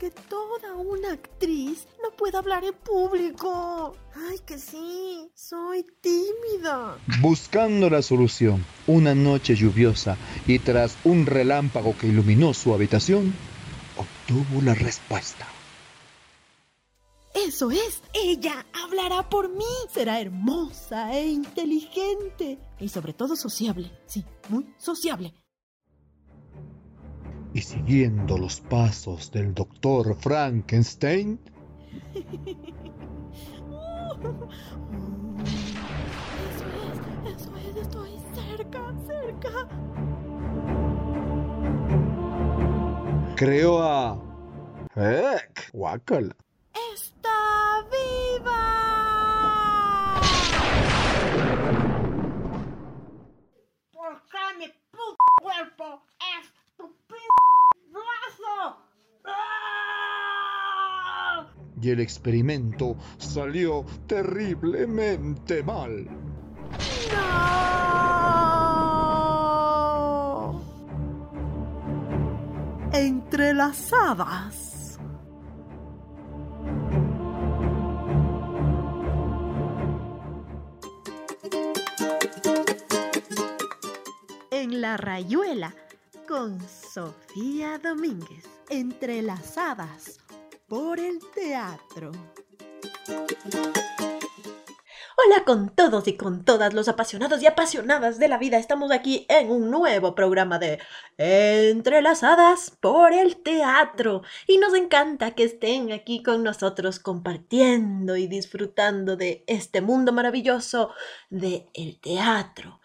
que toda una actriz no puede hablar en público. Ay, que sí, soy tímida. Buscando la solución, una noche lluviosa y tras un relámpago que iluminó su habitación, obtuvo la respuesta. Eso es, ella hablará por mí. Será hermosa e inteligente. Y sobre todo sociable. Sí, muy sociable. Y siguiendo los pasos del doctor Frankenstein, Eso es, eso es, estoy cerca, cerca. creó a... ¡Heck! ¡Guácala! ¡Está viva! ¿Por qué mi puto cuerpo es tu p brazo? ¡Ah! Y el experimento salió terriblemente mal. ¡No! Entrelazadas. En la rayuela con Sofía Domínguez. Entrelazadas por el teatro. Hola con todos y con todas los apasionados y apasionadas de la vida. Estamos aquí en un nuevo programa de Entrelazadas por el Teatro. Y nos encanta que estén aquí con nosotros compartiendo y disfrutando de este mundo maravilloso de el teatro.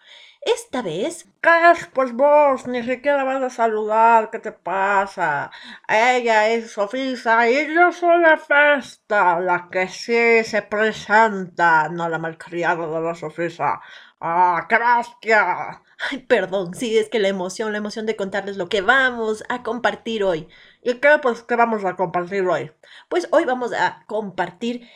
Esta vez ¿Qué es? Pues vos ni siquiera vas a saludar, ¿qué te pasa? Ella es Sofisa y yo soy la festa, la que sí se presenta, no la malcriada de la Sofisa. ¡Ah, qué bestia! Ay, perdón, sí, es que la emoción, la emoción de contarles lo que vamos a compartir hoy. ¿Y qué? Pues, ¿qué vamos a compartir hoy? Pues hoy vamos a compartir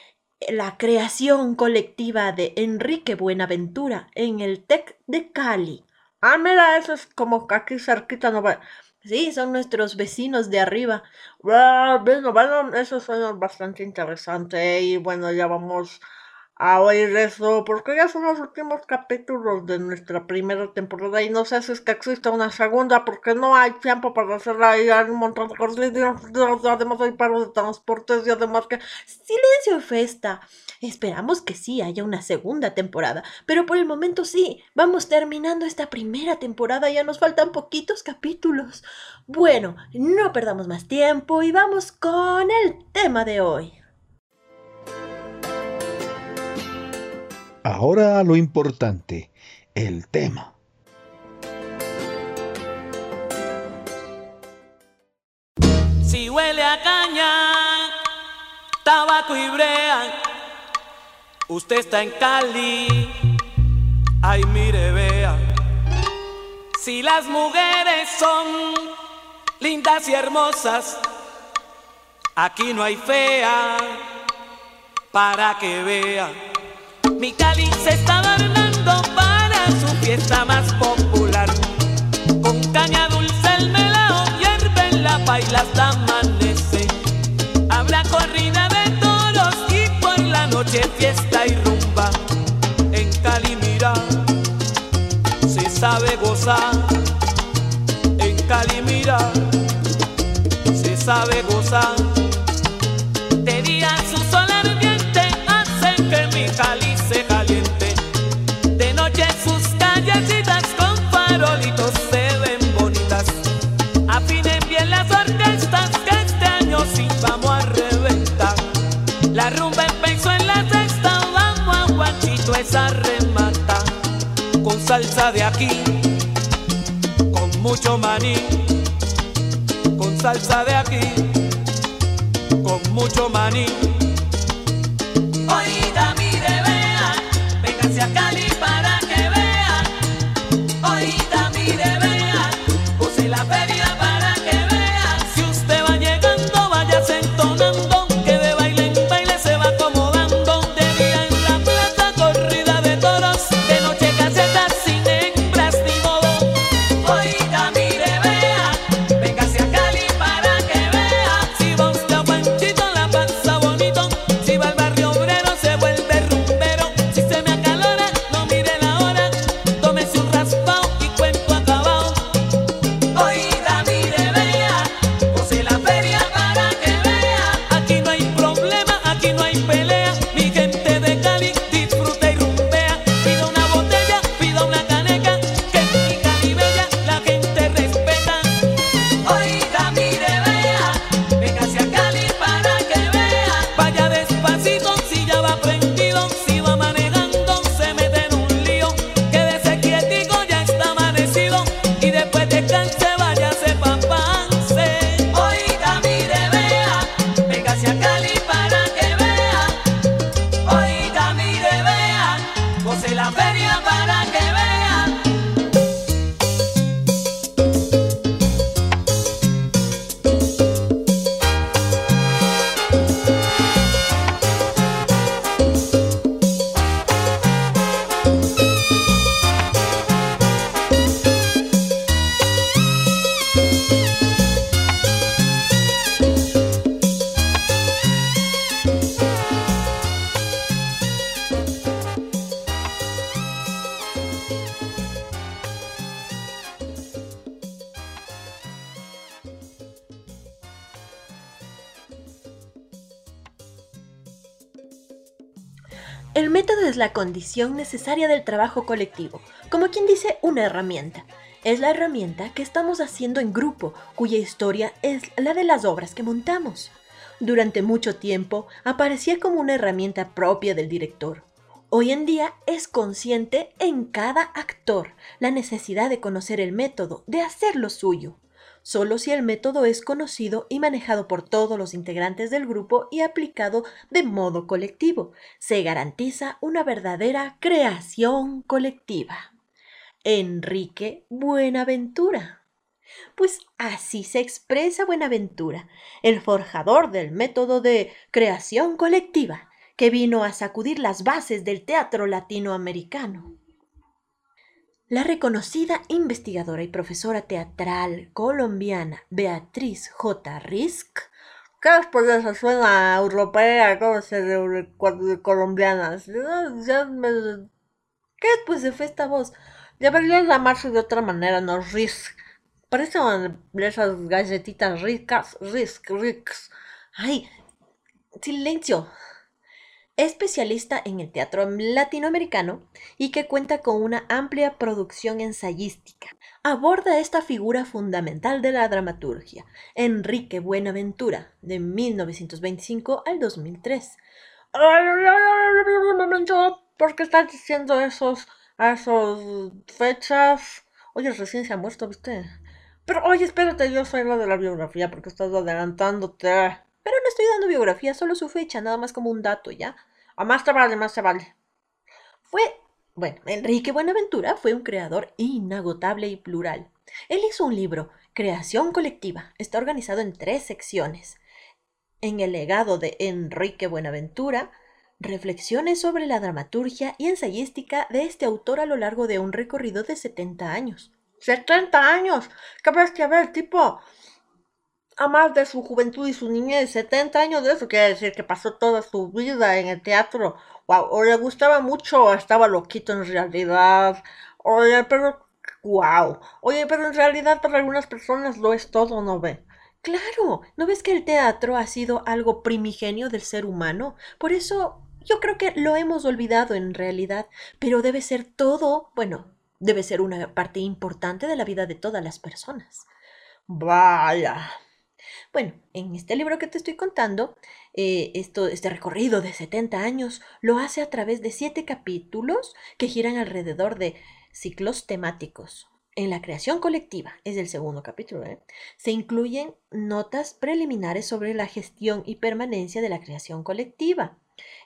la creación colectiva de Enrique Buenaventura en el TEC de Cali. Ah, mira, eso es como aquí cerquita, ¿no? ve? Sí, son nuestros vecinos de arriba. Ah, Bueno, bueno, eso suena bastante interesante y bueno, ya vamos a oír eso porque ya son los últimos capítulos de nuestra primera temporada y no sé si es que existe una segunda porque no hay tiempo para hacerla y hay un montón de cosas y además hay paros de transportes y además que Silencio, Festa. Esperamos que sí haya una segunda temporada, pero por el momento sí, vamos terminando esta primera temporada, ya nos faltan poquitos capítulos. Bueno, no perdamos más tiempo y vamos con el tema de hoy. Ahora lo importante, el tema. Si huele a caña, tabaco y brea, usted está en Cali, ay mire vea. Si las mujeres son lindas y hermosas, aquí no hay fea para que vea. Mi Cali se está adornando para su fiesta más popular. Con caña dulce el melao hierve en la paila hasta amanece. Habrá corrida de toros y por la noche fiesta y rumba. En Cali mira, se sabe gozar. En Cali mira, se sabe gozar. Salsa de aquí, con mucho maní. Con salsa de aquí, con mucho maní. El método es la condición necesaria del trabajo colectivo, como quien dice una herramienta. Es la herramienta que estamos haciendo en grupo, cuya historia es la de las obras que montamos. Durante mucho tiempo aparecía como una herramienta propia del director. Hoy en día es consciente en cada actor la necesidad de conocer el método, de hacerlo suyo solo si el método es conocido y manejado por todos los integrantes del grupo y aplicado de modo colectivo. Se garantiza una verdadera creación colectiva. Enrique Buenaventura. Pues así se expresa Buenaventura, el forjador del método de creación colectiva, que vino a sacudir las bases del teatro latinoamericano. La reconocida investigadora y profesora teatral colombiana Beatriz J. Risk ¿Qué después de eso suena europea? ¿Cómo se de, colombiana? ¿Qué después de esta voz? Debería llamarse de otra manera, no Risk. Parecen esas galletitas ricas, Risk, Risk. Ay, silencio especialista en el teatro latinoamericano y que cuenta con una amplia producción ensayística. Aborda esta figura fundamental de la dramaturgia, Enrique Buenaventura, de 1925 al 2003. Un momento, ¿por qué estás diciendo esos, esos fechas? Oye, recién se ha muerto, ¿viste? Pero, oye, espérate, yo soy la de la biografía porque estás adelantándote. Pero no estoy dando biografía, solo su fecha, nada más como un dato, ¿ya? A más te vale, más te vale. Fue, bueno, Enrique Buenaventura fue un creador inagotable y plural. Él hizo un libro, Creación Colectiva. Está organizado en tres secciones. En el legado de Enrique Buenaventura, reflexiones sobre la dramaturgia y ensayística de este autor a lo largo de un recorrido de 70 años. ¡70 años! ¿Qué que ver, tipo? A más de su juventud y su niñez, 70 años de eso quiere decir que pasó toda su vida en el teatro. Wow, o le gustaba mucho o estaba loquito en realidad. Oye, pero wow. Oye, pero en realidad para algunas personas lo es todo, ¿no ve? Claro, ¿no ves que el teatro ha sido algo primigenio del ser humano? Por eso yo creo que lo hemos olvidado en realidad, pero debe ser todo, bueno, debe ser una parte importante de la vida de todas las personas. Vaya, bueno, en este libro que te estoy contando, eh, esto, este recorrido de 70 años lo hace a través de siete capítulos que giran alrededor de ciclos temáticos. En la creación colectiva, es el segundo capítulo, ¿eh? se incluyen notas preliminares sobre la gestión y permanencia de la creación colectiva,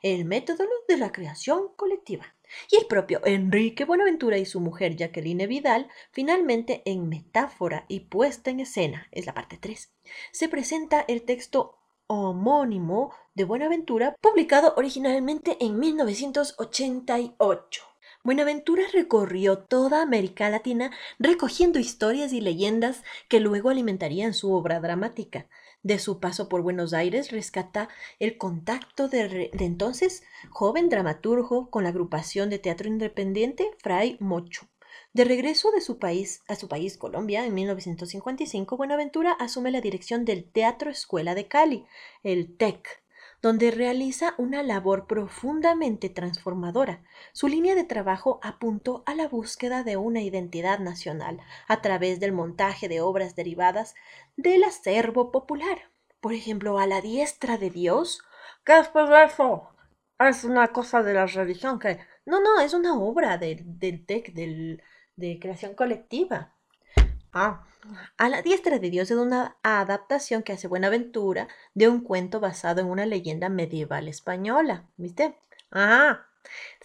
el método de la creación colectiva, y el propio Enrique Buenaventura y su mujer Jacqueline Vidal, finalmente en metáfora y puesta en escena, es la parte 3, se presenta el texto homónimo de Buenaventura, publicado originalmente en 1988. Buenaventura recorrió toda América Latina recogiendo historias y leyendas que luego alimentarían su obra dramática de su paso por Buenos Aires rescata el contacto de, entonces joven dramaturgo con la agrupación de teatro independiente Fray Mocho. De regreso de su país a su país Colombia en 1955, Buenaventura asume la dirección del Teatro Escuela de Cali, el TEC, donde realiza una labor profundamente transformadora. Su línea de trabajo apuntó a la búsqueda de una identidad nacional a través del montaje de obras derivadas del acervo popular. Por ejemplo, a la diestra de Dios. ¿Qué de eso? Es una cosa de la religión que... No, no, es una obra del, TEC, de creación colectiva. Ah. A la diestra de Dios es una adaptación que hace Buenaventura de un cuento basado en una leyenda medieval española. ¿Viste? Ah.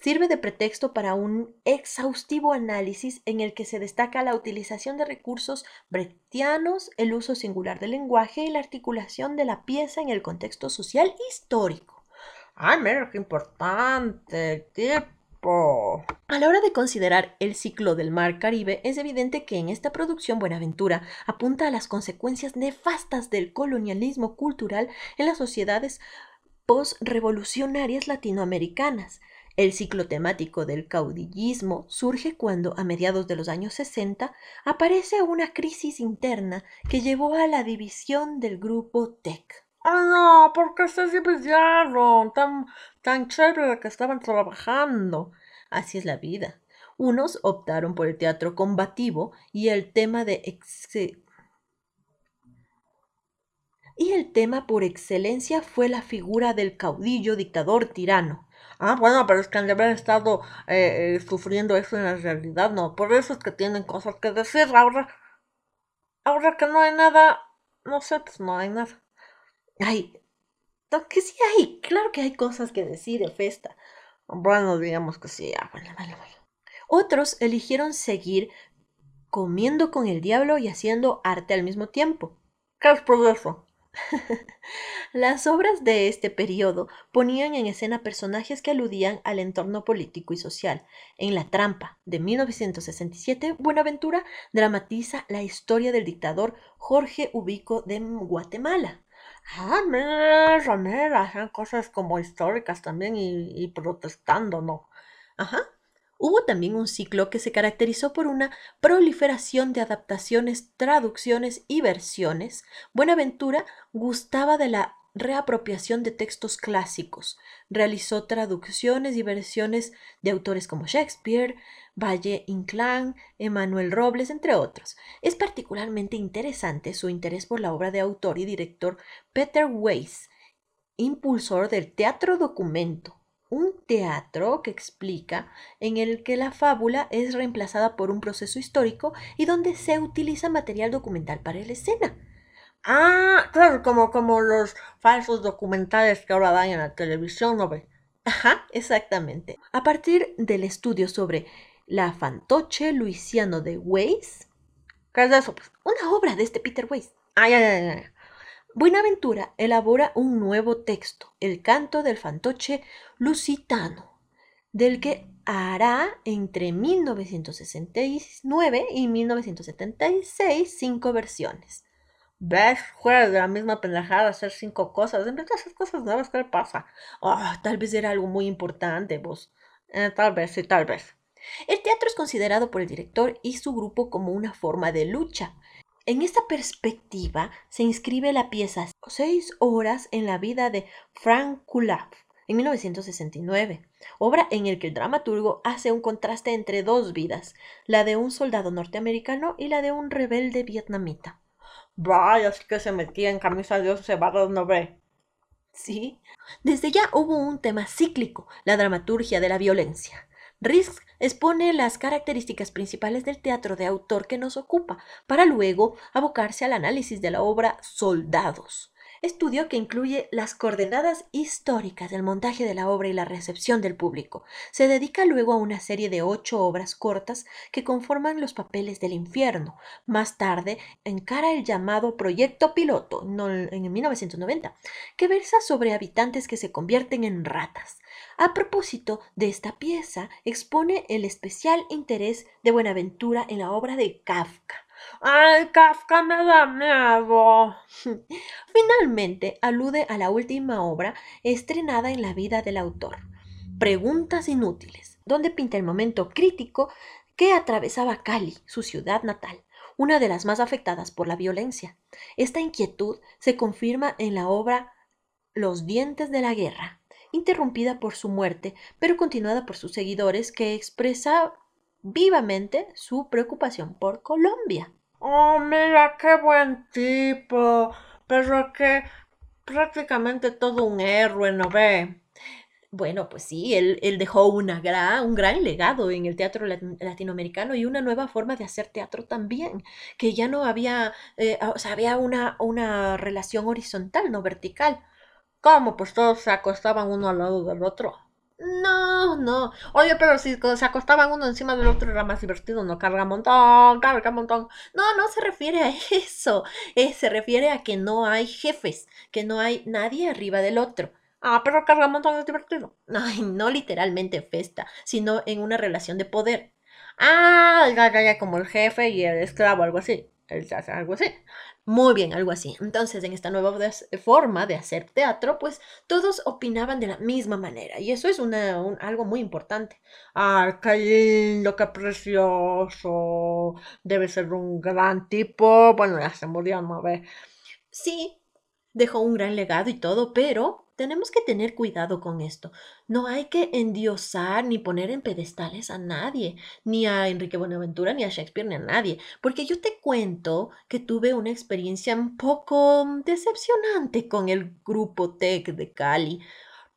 Sirve de pretexto para un exhaustivo análisis en el que se destaca la utilización de recursos brechtianos, el uso singular del lenguaje y la articulación de la pieza en el contexto social histórico. ¡Ay, mira qué importante! A la hora de considerar el ciclo del Mar Caribe, es evidente que en esta producción Buenaventura apunta a las consecuencias nefastas del colonialismo cultural en las sociedades postrevolucionarias latinoamericanas. El ciclo temático del caudillismo surge cuando, a mediados de los años 60, aparece una crisis interna que llevó a la división del grupo TEC. Ah, no, porque se dividieron. Tan, tan chévere que estaban trabajando. Así es la vida. Unos optaron por el teatro combativo y el tema de y el tema por excelencia fue la figura del caudillo dictador tirano. Ah, bueno, pero es que han de haber estado eh, eh, sufriendo eso en la realidad, ¿no? Por eso es que tienen cosas que decir. Ahora, ahora que no hay nada, no sé, pues no hay nada. Ay, que sí hay, claro que hay cosas que decir de festa. Bueno, digamos que sí, ah, bueno, vale. Otros eligieron seguir comiendo con el diablo y haciendo arte al mismo tiempo. ¿Qué es eso? Las obras de este periodo ponían en escena personajes que aludían al entorno político y social. En La Trampa, de 1967, Buenaventura dramatiza la historia del dictador Jorge Ubico de Guatemala. Ah, mira, mira, hacen cosas como históricas también y, y protestando, ¿no? Ajá. Hubo también un ciclo que se caracterizó por una proliferación de adaptaciones, traducciones y versiones. Buenaventura gustaba de la reapropiación de textos clásicos. Realizó traducciones y versiones de autores como Shakespeare, Valle Inclán, Emanuel Robles, entre otros. Es particularmente interesante su interés por la obra de autor y director Peter Weiss, impulsor del teatro documento, un teatro que explica en el que la fábula es reemplazada por un proceso histórico y donde se utiliza material documental para la escena. Ah, claro, como, como los falsos documentales que ahora dan en la televisión, ¿no ve? Ajá, exactamente. A partir del estudio sobre la fantoche Luisiano de Weiss. ¿Qué es eso? Pues, una obra de este Peter Weiss. Ah. Buenaventura elabora un nuevo texto, el canto del fantoche lusitano, del que hará entre 1969 y 1976 cinco versiones. ¿Ves? Juega de la misma pendejada hacer cinco cosas. En vez de hacer cosas nuevas, ¿qué le pasa? Oh, tal vez era algo muy importante, vos. Eh, tal vez, sí, tal vez. El teatro es considerado por el director y su grupo como una forma de lucha. En esta perspectiva se inscribe la pieza Seis horas en la vida de Frank Kulaf en 1969, obra en la que el dramaturgo hace un contraste entre dos vidas, la de un soldado norteamericano y la de un rebelde vietnamita. Vaya, es que se metía en camisa de once varas, no ve. Sí, desde ya hubo un tema cíclico, la dramaturgia de la violencia. Risk expone las características principales del teatro de autor que nos ocupa, para luego abocarse al análisis de la obra Soldados, estudio que incluye las coordenadas históricas del montaje de la obra y la recepción del público. Se dedica luego a una serie de ocho obras cortas que conforman los papeles del infierno. Más tarde encara el llamado Proyecto Piloto, en 1990, que versa sobre habitantes que se convierten en ratas. A propósito de esta pieza, expone el especial interés de Buenaventura en la obra de Kafka Ay, Kafka me da miedo. Finalmente, alude a la última obra estrenada en la vida del autor, Preguntas Inútiles, donde pinta el momento crítico que atravesaba Cali, su ciudad natal, una de las más afectadas por la violencia. Esta inquietud se confirma en la obra Los dientes de la guerra, interrumpida por su muerte, pero continuada por sus seguidores que expresa vivamente su preocupación por Colombia. Oh, mira, qué buen tipo, pero que prácticamente todo un héroe, ¿no ve? Bueno, pues sí, él, él dejó una gran, un gran legado en el teatro latinoamericano y una nueva forma de hacer teatro también, que ya no había, eh, o sea, había una, una relación horizontal, no vertical. ¿Cómo? Pues todos se acostaban uno al lado del otro. No, no. Oye, pero si se acostaban uno encima del otro era más divertido, no carga montón, carga montón. No, no se refiere a eso. Eh, se refiere a que no hay jefes, que no hay nadie arriba del otro. Ah, pero carga montón es divertido. Ay, no literalmente festa, sino en una relación de poder. Ah, ya, ya, ya, como el jefe y el esclavo, algo así. Algo así. Muy bien, algo así. Entonces, en esta nueva forma de hacer teatro, pues todos opinaban de la misma manera. Y eso es una, algo muy importante. ¡Ay, qué lindo, qué precioso! Debe ser un gran tipo. Bueno, ya se murió, ¿no ve? Sí, dejó un gran legado y todo, pero tenemos que tener cuidado con esto. No hay que endiosar ni poner en pedestales a nadie, ni a Enrique Buenaventura, ni a Shakespeare, ni a nadie, porque yo te cuento que tuve una experiencia un poco decepcionante con el grupo Tech de Cali.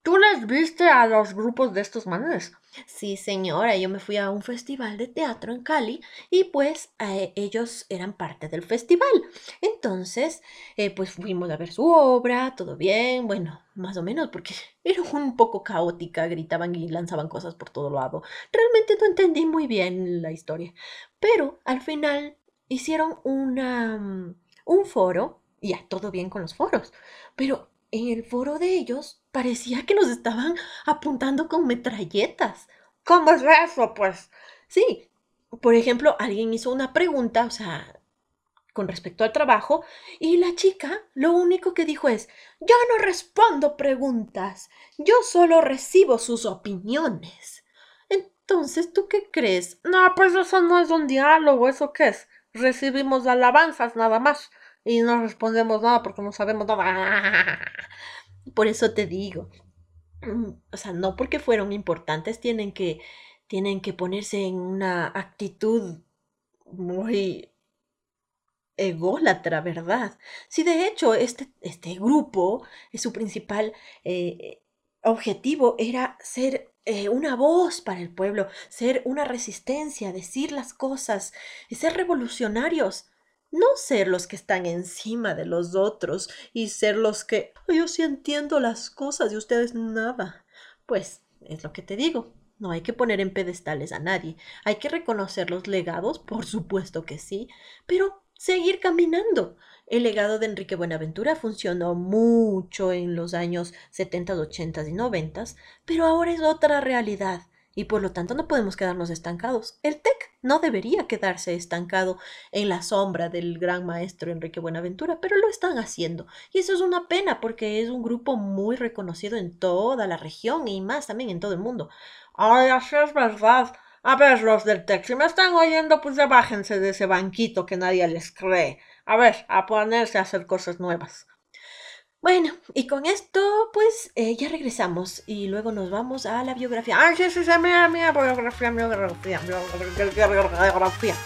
¿Tú les viste a los grupos de estos manes? Sí, señora, yo me fui a un festival de teatro en Cali y pues eh, ellos eran parte del festival. Entonces, eh, pues fuimos a ver su obra, todo bien, bueno, más o menos, porque era un poco caótica, gritaban y lanzaban cosas por todo lado. Realmente no entendí muy bien la historia, pero al final hicieron una, mm, un foro, y ya, todo bien con los foros, pero en el foro de ellos parecía que nos estaban apuntando con metralletas. ¿Cómo es eso, pues? Sí, por ejemplo, alguien hizo una pregunta, o sea, con respecto al trabajo, y la chica lo único que dijo es, yo no respondo preguntas, yo solo recibo sus opiniones. Entonces, ¿tú qué crees? No, pues eso no es un diálogo, ¿eso qué es? Recibimos alabanzas nada más y no respondemos nada porque no sabemos nada. Por eso te digo, mm, o sea, no porque fueron importantes tienen que tienen que ponerse en una actitud muy ególatra, ¿verdad? Si de hecho este, este grupo, su principal eh, objetivo era ser eh, una voz para el pueblo, ser una resistencia, decir las cosas, ser revolucionarios no ser los que están encima de los otros y ser los que yo sí entiendo las cosas y ustedes nada. Pues es lo que te digo. No hay que poner en pedestales a nadie. Hay que reconocer los legados, por supuesto que sí, pero seguir caminando. El legado de Enrique Buenaventura funcionó mucho en los años 70, 80 y 90, pero ahora es otra realidad y por lo tanto no podemos quedarnos estancados. El TEC no debería quedarse estancado en la sombra del gran maestro Enrique Buenaventura, pero lo están haciendo. Y eso es una pena porque es un grupo muy reconocido en toda la región y más también en todo el mundo. Ay, así es verdad. A ver, los del TEC, si me están oyendo, pues ya bájense de ese banquito que nadie les cree. A ver, a ponerse a hacer cosas nuevas. Bueno, y con esto, pues eh, ya regresamos y luego nos vamos a la biografía. ¡Ay, sí, sí, sí! Mira, mira, biografía, biografía, biografía, biografía.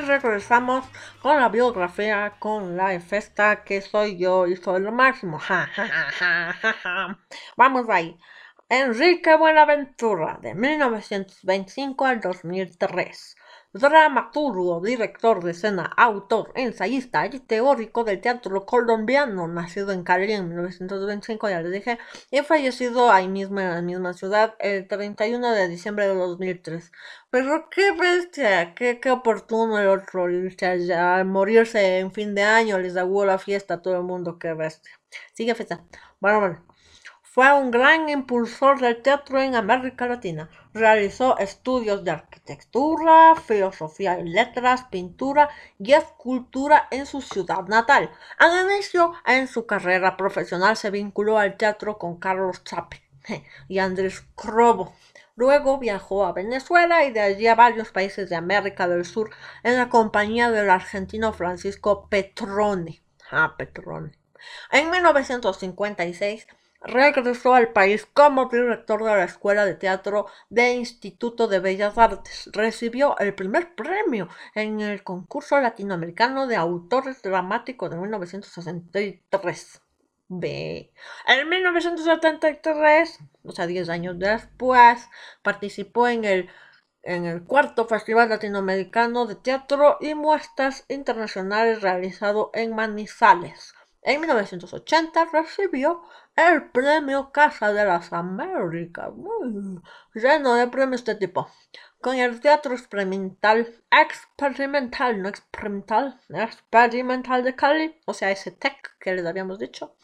Regresamos con la biografía, con la festa que soy yo y soy lo máximo. Vamos ahí. Enrique Buenaventura, de 1925 al 2003 dramaturgo, director de escena, autor, ensayista y teórico del teatro colombiano, nacido en Cali en 1925, ya les dije, y fallecido ahí mismo en la misma ciudad el 31 de diciembre de 2003. Pero qué bestia, qué, qué oportuno el otro irse allá, morirse en fin de año, les da la fiesta a todo el mundo, qué bestia. Sigue fiesta. Bueno, bueno. Fue un gran impulsor del teatro en América Latina. Realizó estudios de arquitectura, filosofía y letras, pintura y escultura en su ciudad natal. Al inicio en su carrera profesional se vinculó al teatro con Carlos Chape y Andrés Crobo. Luego viajó a Venezuela y de allí a varios países de América del Sur en la compañía del argentino Francisco Petrone. Ah, Petrone. En 1956 regresó al país como director de la Escuela de Teatro de Instituto de Bellas Artes. Recibió el primer premio en el concurso latinoamericano de autores dramáticos de 1963. B. En 1973, o sea, 10 años después, participó en el, en el cuarto Festival Latinoamericano de Teatro y Muestras Internacionales realizado en Manizales. En 1980 recibió el premio Casa de las Américas, lleno de premios de tipo, con el teatro experimental, experimental, no experimental, experimental de Cali, o sea, ese tech que les habíamos dicho,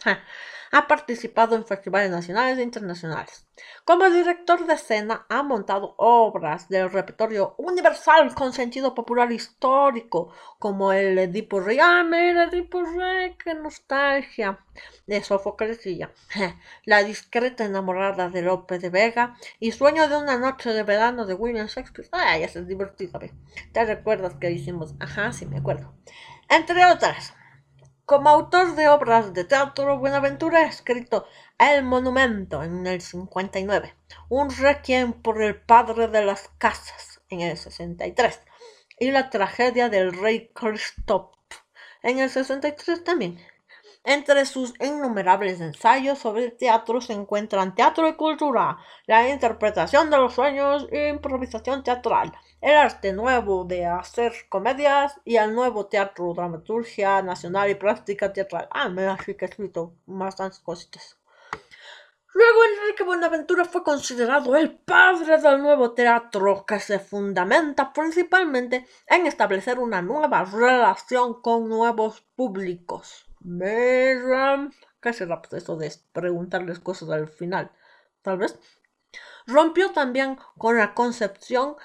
ha participado en festivales nacionales e internacionales. Como director de escena ha montado obras del repertorio universal con sentido popular histórico, como el Edipo Rey, ah, mira, Edipo Rey, qué nostalgia, de Sofocles La discreta enamorada de Lope de Vega y Sueño de una noche de verano de William Shakespeare. Ay, ya es divertido, ¿te recuerdas que hicimos? Ajá, sí, me acuerdo. Entre otras. Como autor de obras de teatro, Buenaventura ha escrito El Monumento en el 59, un requiem por el padre de las casas en el 63 y la tragedia del rey Christoph en el 63 también. Entre sus innumerables ensayos sobre el teatro se encuentran teatro y cultura, la interpretación de los sueños e improvisación teatral, el arte nuevo de hacer comedias y el nuevo teatro, dramaturgia nacional y práctica teatral. Ah, me así que he escrito bastantes cositas. Luego Enrique Buenaventura fue considerado el padre del nuevo teatro que se fundamenta principalmente en establecer una nueva relación con nuevos públicos. ¿Qué será pues eso de preguntarles cosas al final? Tal vez. Rompió también con la concepción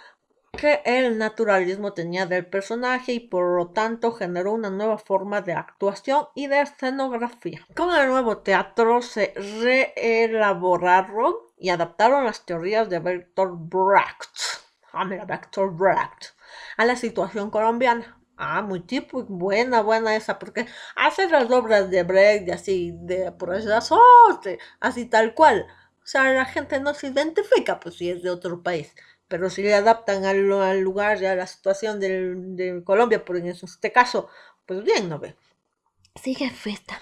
que el naturalismo tenía del personaje y por lo tanto generó una nueva forma de actuación y de escenografía. Con el nuevo teatro se reelaboraron y adaptaron las teorías de Bertolt Brecht, ah, mira, Bertolt Brecht a la situación colombiana. Ah, muy tipo, buena, buena esa, porque hace las obras de Brecht y así, de por azote, así tal cual. O sea, la gente no se identifica, pues si es de otro país. Pero si le adaptan al, lugar y a la situación de Colombia, por en este caso, pues bien, ¿no ve? Sigue fiesta.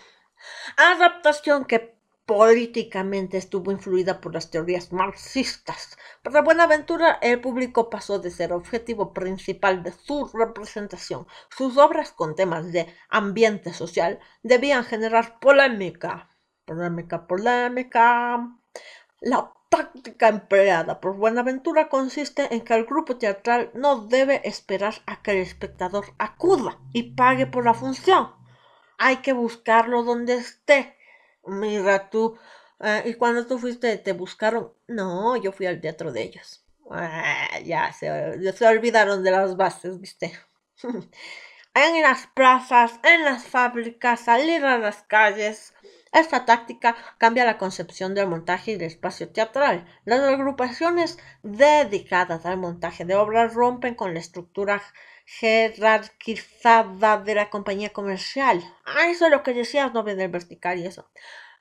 Adaptación que políticamente estuvo influida por las teorías marxistas. Para Buenaventura, el público pasó de ser objetivo principal de su representación. Sus obras con temas de ambiente social debían generar polémica. Polémica, polémica. La táctica empleada por Buenaventura consiste en que el grupo teatral no debe esperar a que el espectador acuda y pague por la función. Hay que buscarlo donde esté Mira tú, ah, y cuando tú fuiste, te buscaron. No, yo fui al teatro de ellos. Ah, ya se, se olvidaron de las bases, viste. en las plazas, en las fábricas, salir a las calles. Esta táctica cambia la concepción del montaje y del espacio teatral. Las agrupaciones dedicadas al montaje de obras rompen con la estructura jerarquizada de la compañía comercial. Ah, eso es lo que decías, no del vertical y eso.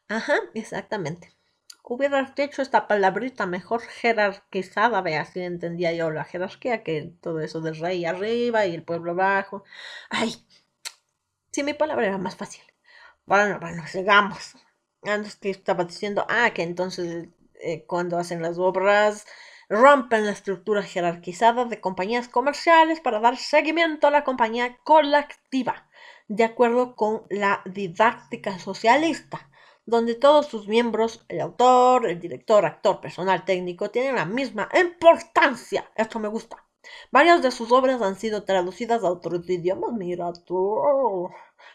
Ajá, exactamente. Hubieras dicho esta palabrita mejor jerarquizada, ve, así entendía yo la jerarquía, que todo eso de rey arriba y el pueblo abajo. Ay, si mi palabra era más fácil. Bueno, bueno, sigamos. Antes que estaba diciendo, ah, que entonces eh, cuando hacen las obras, rompen la estructura jerarquizada de compañías comerciales para dar seguimiento a la compañía colectiva, de acuerdo con la didáctica socialista, donde todos sus miembros, el autor, el director, actor, personal técnico, tienen la misma importancia. Esto me gusta. Varias de sus obras han sido traducidas a otros idiomas. Mira tú.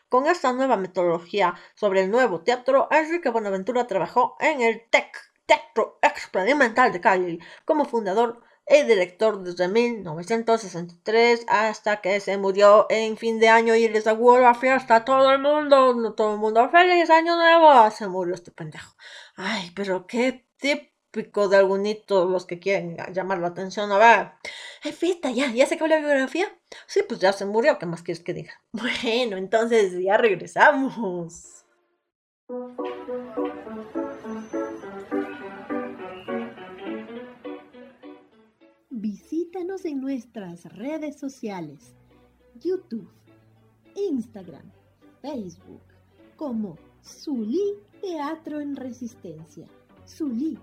Con esta nueva metodología sobre el nuevo teatro, Enrique Buenaventura trabajó en el Teatro Experimental de Cali, como fundador y director desde 1963 hasta que se murió en fin de año y les auguró la fiesta a todo el mundo. No todo el mundo, feliz año nuevo. Se murió este pendejo. Ay, pero qué tip pico de algunito los que quieren llamar la atención. A ver, ay, fiesta, ya, ya se acabó la biografía. Sí, pues ya se murió, ¿qué más quieres que diga? Bueno, entonces ya regresamos. Visítanos en nuestras redes sociales, YouTube, Instagram, Facebook, como Zulí Teatro en Resistencia. Zulí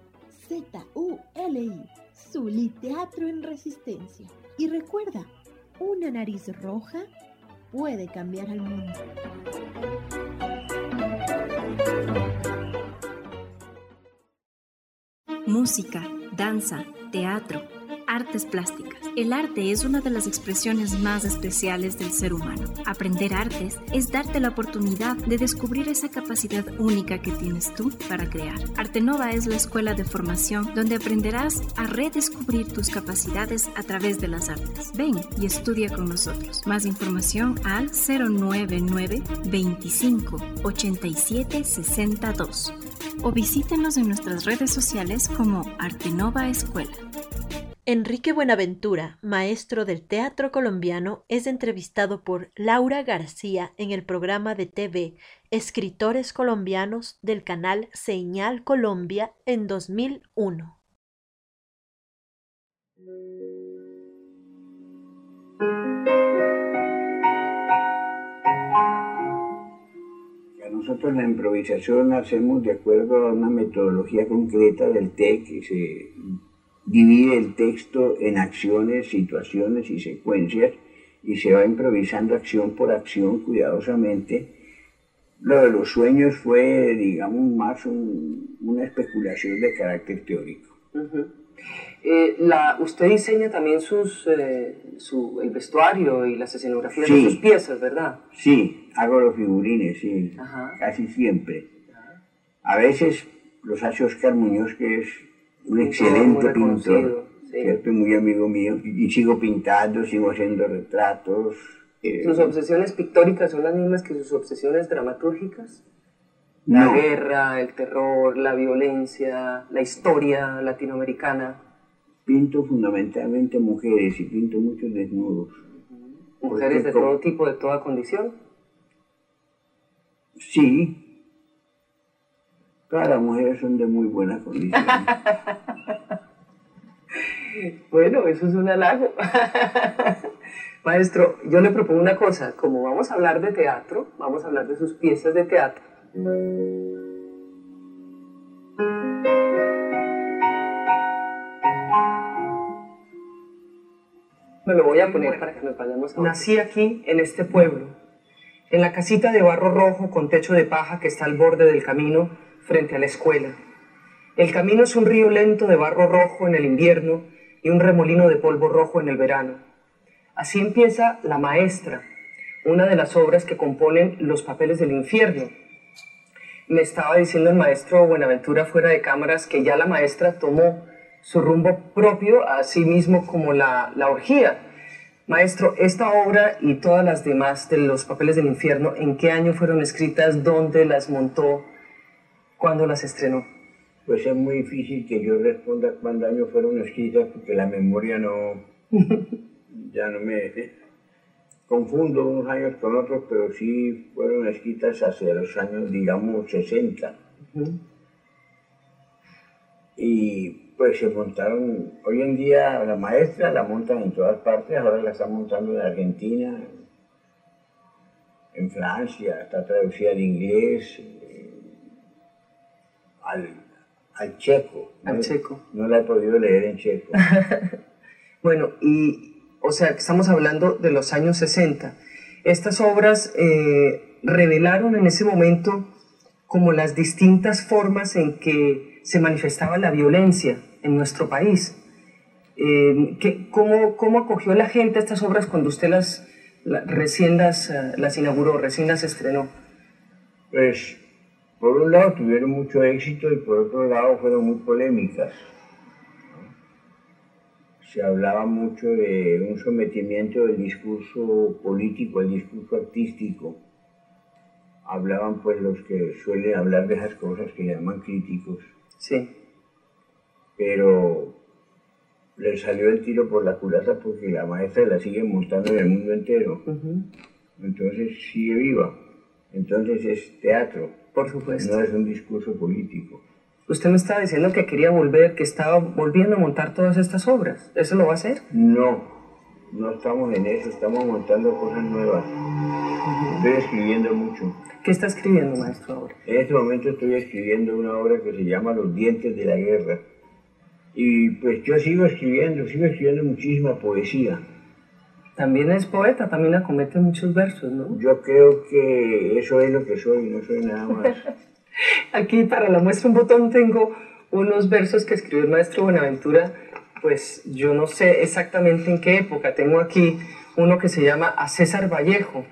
Z-U-L-I, Zuli Teatro en Resistencia. Y recuerda, una nariz roja puede cambiar al mundo. Música, danza, teatro artes plásticas. El arte es una de las expresiones más especiales del ser humano. Aprender artes es darte la oportunidad de descubrir esa capacidad única que tienes tú para crear. Artenova es la escuela de formación donde aprenderás a redescubrir tus capacidades a través de las artes. Ven y estudia con nosotros. Más información al 099 25 87 62 o visítenos en nuestras redes sociales como Artenova Escuela. Enrique Buenaventura, maestro del teatro colombiano, es entrevistado por Laura García en el programa de TV Escritores Colombianos del canal Señal Colombia en 2001. Nosotros la improvisación hacemos de acuerdo a una metodología concreta del TEC divide el texto en acciones, situaciones y secuencias y se va improvisando acción por acción cuidadosamente. Lo de los sueños fue, digamos, más una especulación de carácter teórico. Eh, la, usted diseña también sus, eh, su, el vestuario y las escenografías de sus piezas, ¿verdad? Sí, hago los figurines, sí, casi siempre. A veces los hace Oscar Muñoz, que es un excelente pintor, ¿cierto? muy amigo mío, y sigo pintando, sigo haciendo retratos. Eh, ¿Sus obsesiones pictóricas son las mismas que sus obsesiones dramatúrgicas? La guerra, el terror, la violencia, la historia latinoamericana. Pinto fundamentalmente mujeres y pinto muchos desnudos. ¿Mujeres de todo tipo, de toda condición? Sí, Todas las mujeres son de muy buena condición. bueno, eso es un halago. Maestro, yo le propongo una cosa, como vamos a hablar de teatro, vamos a hablar de sus piezas de teatro. Me lo voy a poner para que nos vayamos a... Nací aquí, en este pueblo, en la casita de barro rojo con techo de paja que está al borde del camino frente a la escuela. El camino es un río lento de barro rojo en el invierno y un remolino de polvo rojo en el verano. Así empieza La Maestra, una de las obras que componen Los Papeles del Infierno. Me estaba diciendo el maestro Buenaventura fuera de cámaras que ya la maestra tomó su rumbo propio, así mismo como la, la orgía. Maestro, esta obra y todas las demás de los papeles del infierno, ¿en qué año fueron escritas? ¿Dónde las montó? ¿Cuándo las estrenó? Pues es muy difícil que yo responda cuándo años fueron escritas porque la memoria no... ya no me... Confundo unos años con otros, pero sí fueron escritas hace los años, digamos, 60. Y pues se montaron, hoy en día la maestra la montan en todas partes, ahora la están montando en Argentina, en Francia, está traducida al inglés, al Al checo. Al No- checo. No la he podido leer en checo. Bueno, y o sea, que estamos hablando de los años 60. Estas obras eh, revelaron en ese momento como las distintas formas en que se manifestaba la violencia en nuestro país. Eh, ¿qué- cómo, ¿Cómo acogió la gente estas obras cuando usted las, la- recién las, eh, las inauguró, recién las estrenó? Pues, por un lado tuvieron mucho éxito y por otro lado fueron muy polémicas. Se hablaba mucho de un sometimiento del discurso político al discurso artístico. Hablaban pues los que suelen hablar de esas cosas que llaman críticos, Sí. pero le salió el tiro por la culata porque la maestra la sigue montando en el mundo entero. Entonces sigue viva. Entonces es teatro. Por supuesto. No es un discurso político. Usted me estaba diciendo que quería volver, que estaba volviendo a montar todas estas obras. ¿Eso lo va a hacer? No, no estamos en eso, estamos montando cosas nuevas. Estoy escribiendo mucho. ¿Qué está escribiendo, maestro, ahora? En este momento estoy escribiendo una obra que se llama Los dientes de la guerra. Y pues yo sigo escribiendo, sigo escribiendo muchísima poesía. También es poeta, también acomete muchos versos, ¿no? Yo creo que eso es lo que soy, no soy nada más. Aquí para la muestra un botón tengo unos versos que escribió el maestro Buenaventura, pues yo no sé exactamente en qué época. Tengo aquí uno que se llama A César Vallejo.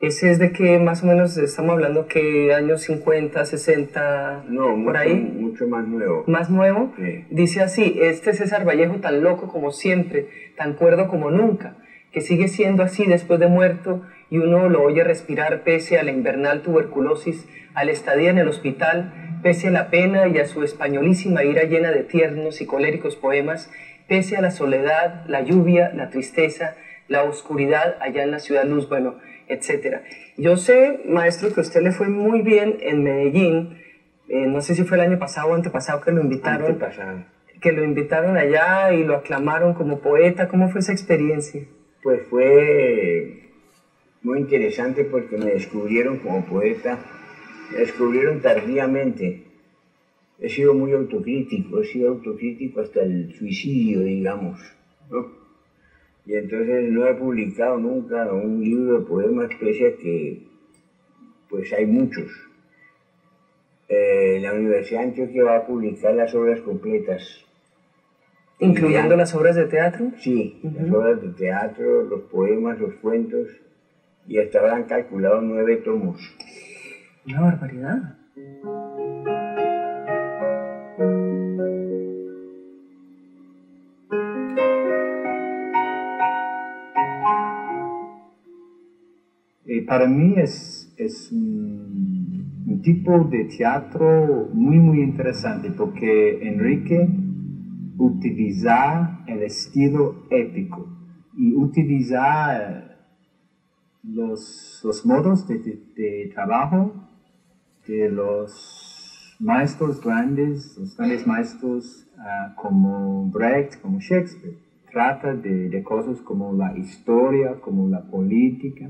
Ese es de que más o menos estamos hablando que años 50, 60, No, por mucho, ahí. mucho más nuevo. más nuevo, Sí. dice así, este César Vallejo tan loco como siempre, tan cuerdo como nunca, que sigue siendo así después de muerto y uno lo oye respirar pese a la invernal tuberculosis, a la estadía en el hospital, pese a la pena y a su españolísima ira llena de tiernos y coléricos poemas, pese a la soledad, la lluvia, la tristeza, la oscuridad allá en la ciudad luz, bueno, etcétera. Yo sé, maestro, que a usted le fue muy bien en Medellín, eh, no sé si fue el año pasado o antepasado que lo invitaron, Antepasado. que lo invitaron allá y lo aclamaron como poeta. ¿Cómo fue esa experiencia? Pues fue muy interesante porque me descubrieron como poeta, me descubrieron tardíamente. He sido muy autocrítico, he sido autocrítico hasta el suicidio, digamos. ¿no? Y entonces no he publicado nunca un libro de poemas, pese a que pues hay muchos. Eh, la Universidad de Antioquia va a publicar las obras completas. Incluyendo las obras de teatro. Sí, las obras de teatro, los poemas, los cuentos, y hasta ahora han calculado nueve tomos. Una barbaridad. Para mí es, un, tipo de teatro muy, muy interesante porque Enrique utiliza el estilo épico y utiliza los, los modos de, trabajo de los maestros grandes, los grandes maestros ah, como Brecht, como Shakespeare. Trata de cosas como la historia, como la política,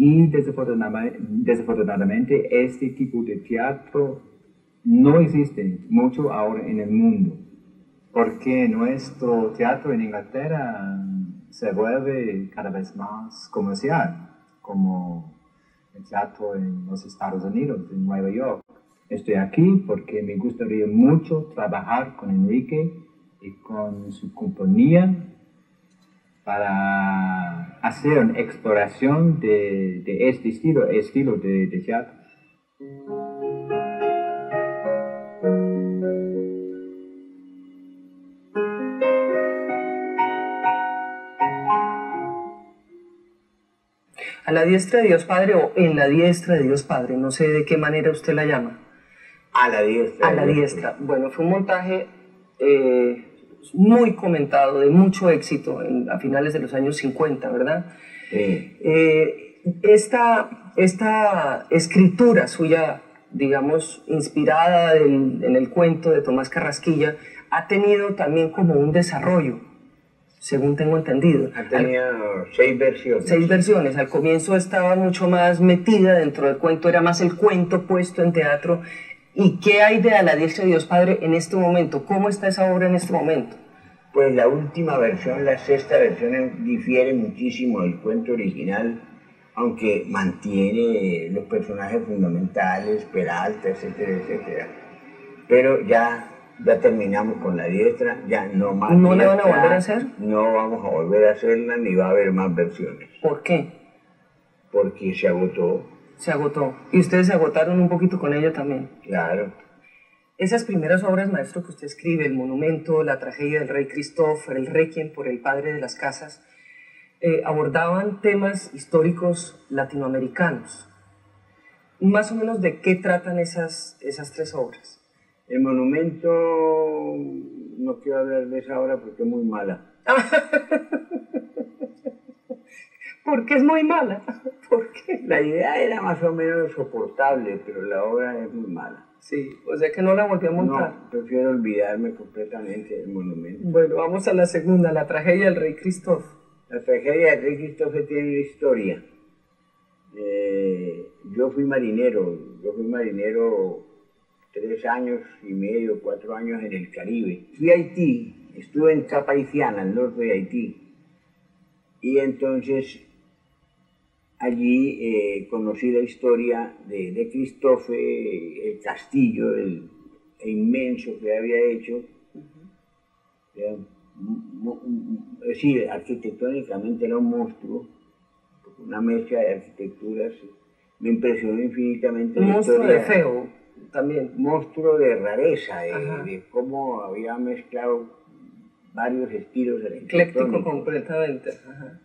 y desafortunadamente, este tipo de teatro no existe mucho ahora en el mundo, porque nuestro teatro en Inglaterra se vuelve cada vez más comercial, como el teatro en los Estados Unidos, en Nueva York. Estoy aquí porque me gustaría mucho trabajar con Enrique y con su compañía para hacer una exploración de, de este estilo, estilo de, de teatro. A la diestra de Dios Padre o en la diestra de Dios Padre, no sé de qué manera usted la llama. A la diestra. A la diestra. Bueno, fue un montaje eh, muy comentado, de mucho éxito en- a finales de los años 50, ¿verdad? Sí. Eh, esta, esta escritura suya, digamos, inspirada en el cuento de Tomás Carrasquilla, ha tenido también como un desarrollo, según tengo entendido. Ha tenido seis versiones. Seis versiones. Al comienzo estaba mucho más metida dentro del cuento, era más el cuento puesto en teatro. ¿Y qué hay de A la diestra de Dios Padre en este momento? ¿Cómo está esa obra en este momento? Pues la última versión, la sexta versión, difiere muchísimo del cuento original, aunque mantiene los personajes fundamentales, Peralta, etcétera, etcétera. Pero ya, ya terminamos con la diestra, ya no más. ¿No la van a volver a hacer? No vamos a volver a hacerla ni va a haber más versiones. ¿Por qué? Porque se agotó. Se agotó. Y ustedes se agotaron un poquito con ella también. Claro. Esas primeras obras, maestro, que usted escribe, El Monumento, La Tragedia del Rey Christopher, El Requiem por el Padre de las Casas, eh, abordaban temas históricos latinoamericanos. Más o menos de qué tratan esas, esas tres obras. El monumento, no quiero hablar de esa obra porque es muy mala. ¿Por qué es muy mala? ¿Por qué? La idea era más o menos soportable, pero la obra es muy mala. Sí, o sea que no la volví a montar. No, prefiero olvidarme completamente del monumento. Bueno, vamos a la segunda, la tragedia del rey Christoph. La tragedia del rey Christoph tiene una historia. Eh, yo fui marinero, yo fui marinero tres años y medio, cuatro años en el Caribe. Fui a Haití, estuve en Capa Haitiana, al norte de Haití. Y entonces allí eh, conocí la historia de, de Christophe, el castillo el, inmenso que había hecho. Decir, arquitectónicamente era un monstruo, una mezcla de arquitecturas. Me impresionó infinitamente. Un monstruo de feo también. Monstruo de rareza, de, cómo había mezclado varios estilos Ecléctico completamente. Ajá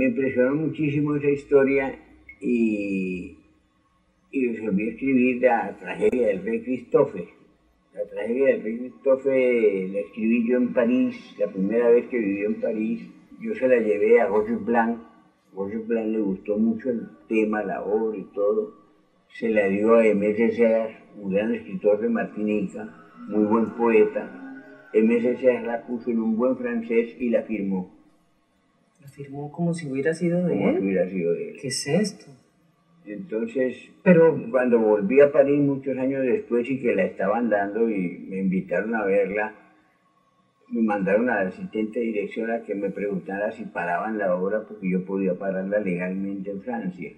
me impresionó muchísimo esa historia y, y resolví escribir la tragedia del rey Christophe. La tragedia del rey Christophe la escribí yo en París, la primera vez que vivió en París. Yo se la llevé a Roger Blanc. Roger Blanc le gustó mucho el tema, la obra y todo. Se la dio a Aimé Césaire, un gran escritor de Martinica, muy buen poeta. Aimé Césaire la puso en un buen francés y la firmó firmó como si hubiera sido de él. hubiera sido de él. ¿Qué es esto? Entonces, Pero, cuando volví a París muchos años después y que la estaban dando y me invitaron a verla, me mandaron al asistente de dirección a que me preguntara si paraban la obra porque yo podía pararla legalmente en Francia.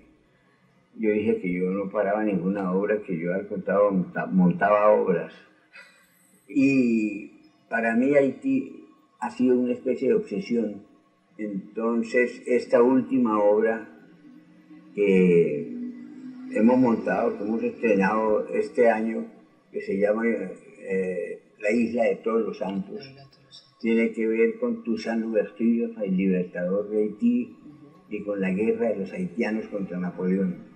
Yo dije que yo no paraba ninguna obra, que yo al contado montaba obras. Y para mí Haití ha sido una especie de obsesión entonces, esta última obra que hemos montado, que hemos estrenado este año, que se llama eh, La Isla de Todos los Santos, tiene que ver con Toussaint Louverture, el libertador de Haití, y con la guerra de los haitianos contra Napoleón.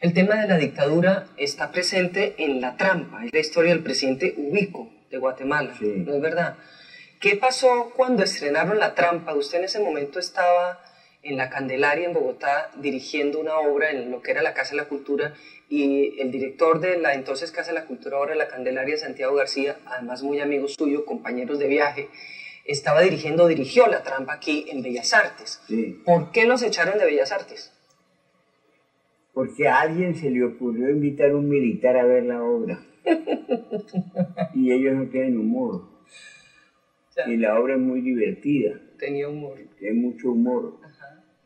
El tema de la dictadura está presente en La Trampa, es la historia del presidente Ubico de Guatemala, ¿no es verdad? ¿Qué pasó cuando estrenaron La Trampa? Usted en ese momento estaba en la Candelaria en Bogotá dirigiendo una obra en lo que era la Casa de la Cultura y el director de la entonces Casa de la Cultura, ahora la Candelaria, Santiago García, además muy amigo suyo, compañeros de viaje, estaba dirigiendo, dirigió La Trampa aquí en Bellas Artes. ¿Por qué los echaron de Bellas Artes? Porque a alguien se le ocurrió invitar a un militar a ver la obra. y ellos no tienen humor. Y la obra es muy divertida. Tenía humor. Tiene mucho humor.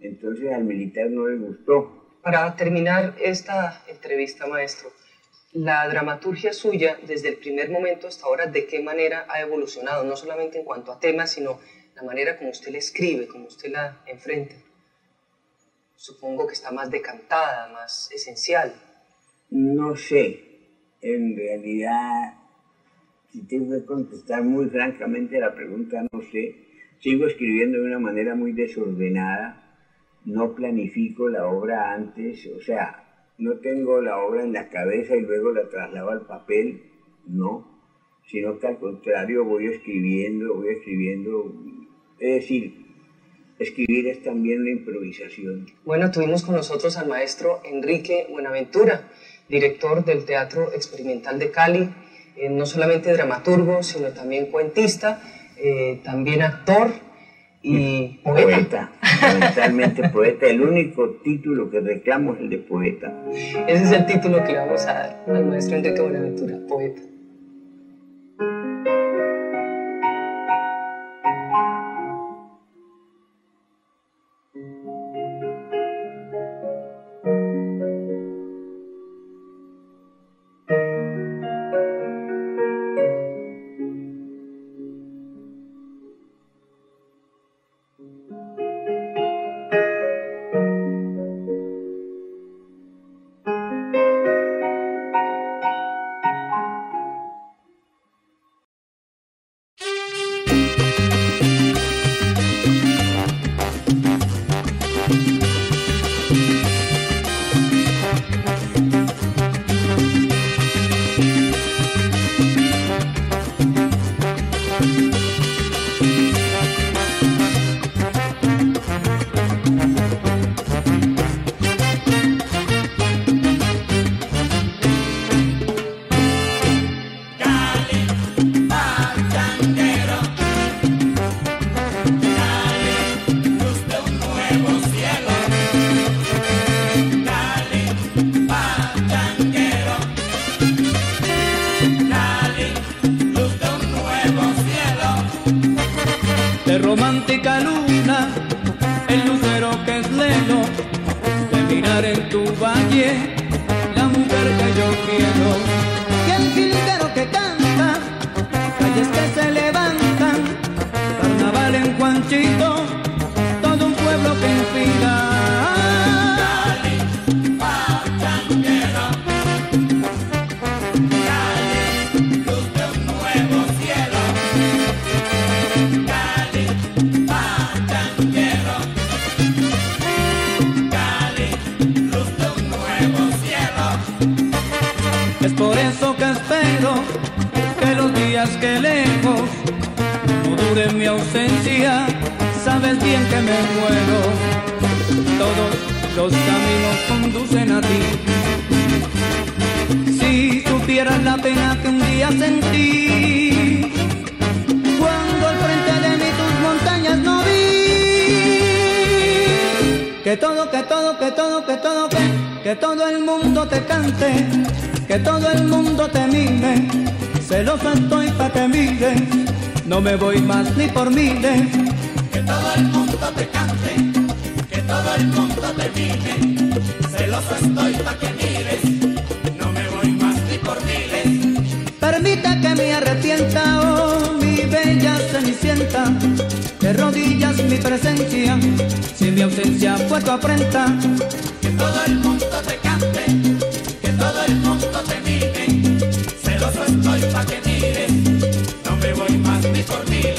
Entonces al militar no le gustó. Para terminar esta entrevista, maestro, la dramaturgia suya desde el primer momento hasta ahora, ¿de qué manera ha evolucionado? No solamente en cuanto a temas, sino la manera como usted la escribe, como usted la enfrenta. Supongo que está más decantada, más esencial. No sé. En realidad si tengo que contestar muy francamente la pregunta, no sé. Sigo escribiendo de una manera muy desordenada, no planifico la obra antes, o sea, no tengo la obra en la cabeza y luego la traslado al papel, no, sino que al contrario voy escribiendo, voy escribiendo, es decir, escribir es también una improvisación. Bueno, tuvimos con nosotros al maestro Enrique Buenaventura, director del Teatro Experimental de Cali, eh, no solamente dramaturgo, sino también cuentista, eh, también actor y poeta. Fundamentalmente poeta. El único título que reclamo es el de poeta. Ese es el título que le vamos a dar al maestro Enrique Buenaventura, poeta. Me voy más ni por miles. Que todo el mundo te cante, que todo el mundo te mire. Celoso estoy pa' que mires, no me voy más ni por miles. Permita que me arrepienta, oh mi bella cenicienta. De rodillas mi presencia, mi ausencia fue tu afrenta. Que todo el mundo te cante, que todo el mundo te mire. Celoso estoy pa' que Qué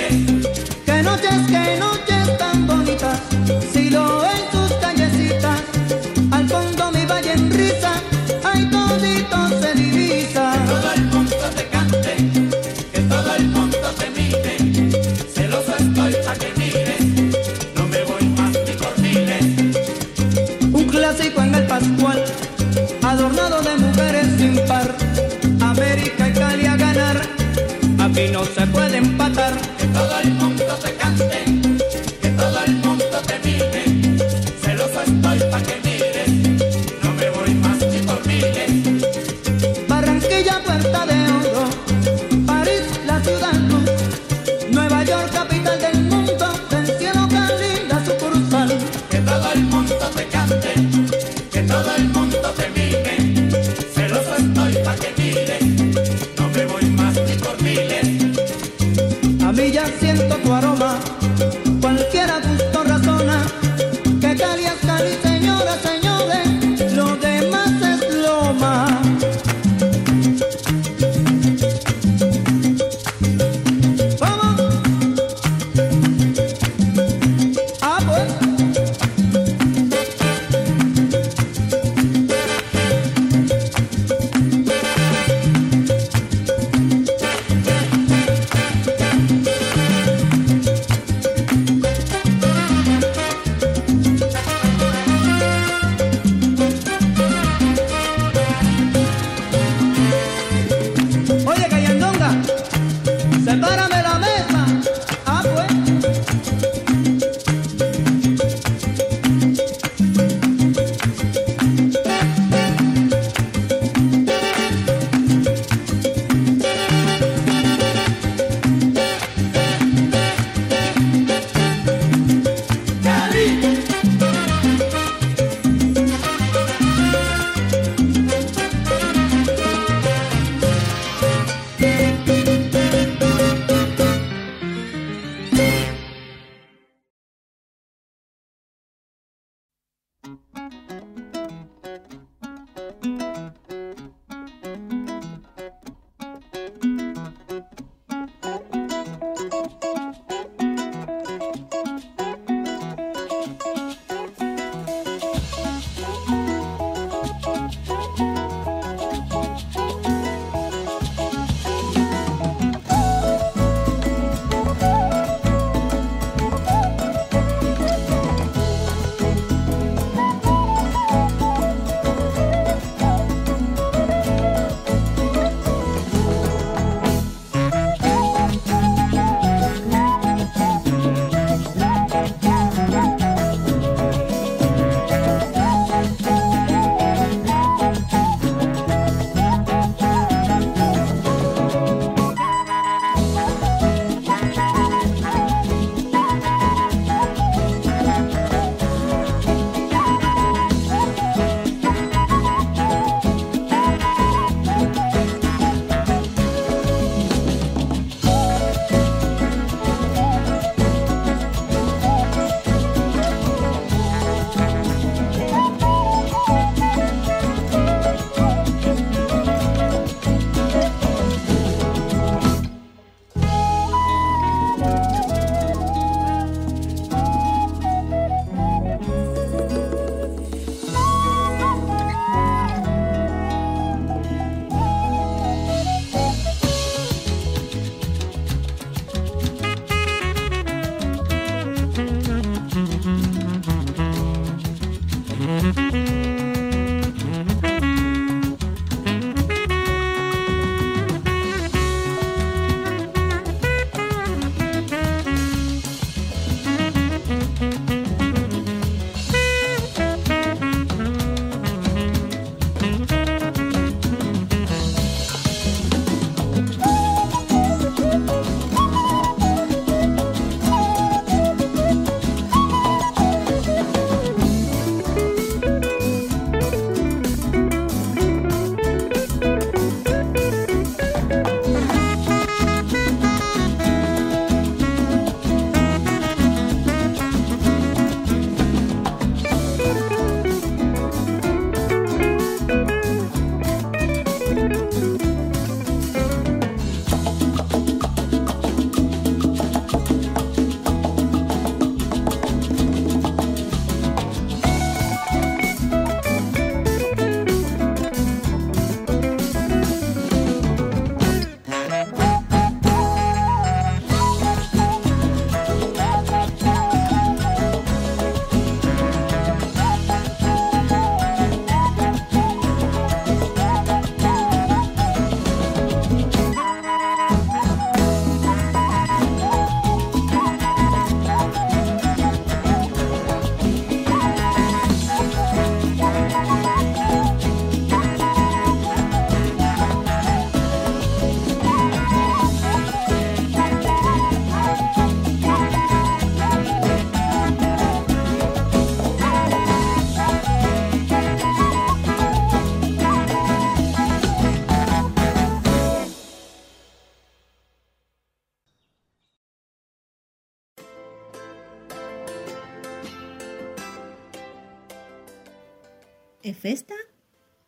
Efesta,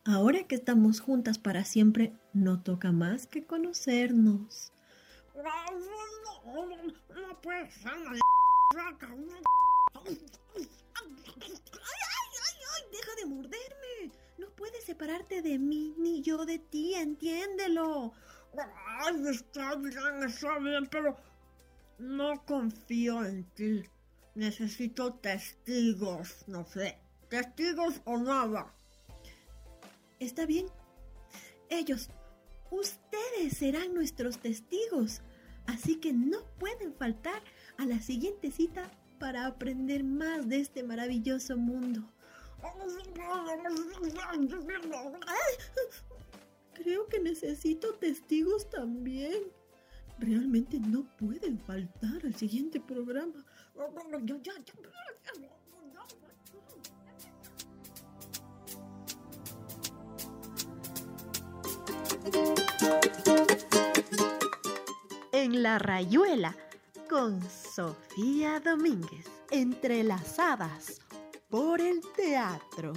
ahora que estamos juntas para siempre, no toca más que conocernos. ¡Deja de morderme! No puedes separarte de mí ni yo de ti, entiéndelo. Ay, está bien, está bien, pero no confío en ti. Necesito testigos, no sé. Testigos o nada. Está bien. Ellos, ustedes serán nuestros testigos. Así que no pueden faltar a la siguiente cita para aprender más de este maravilloso mundo. Creo que necesito testigos también. Realmente no pueden faltar al siguiente programa. En la rayuela con Sofía Domínguez, entrelazadas por el teatro.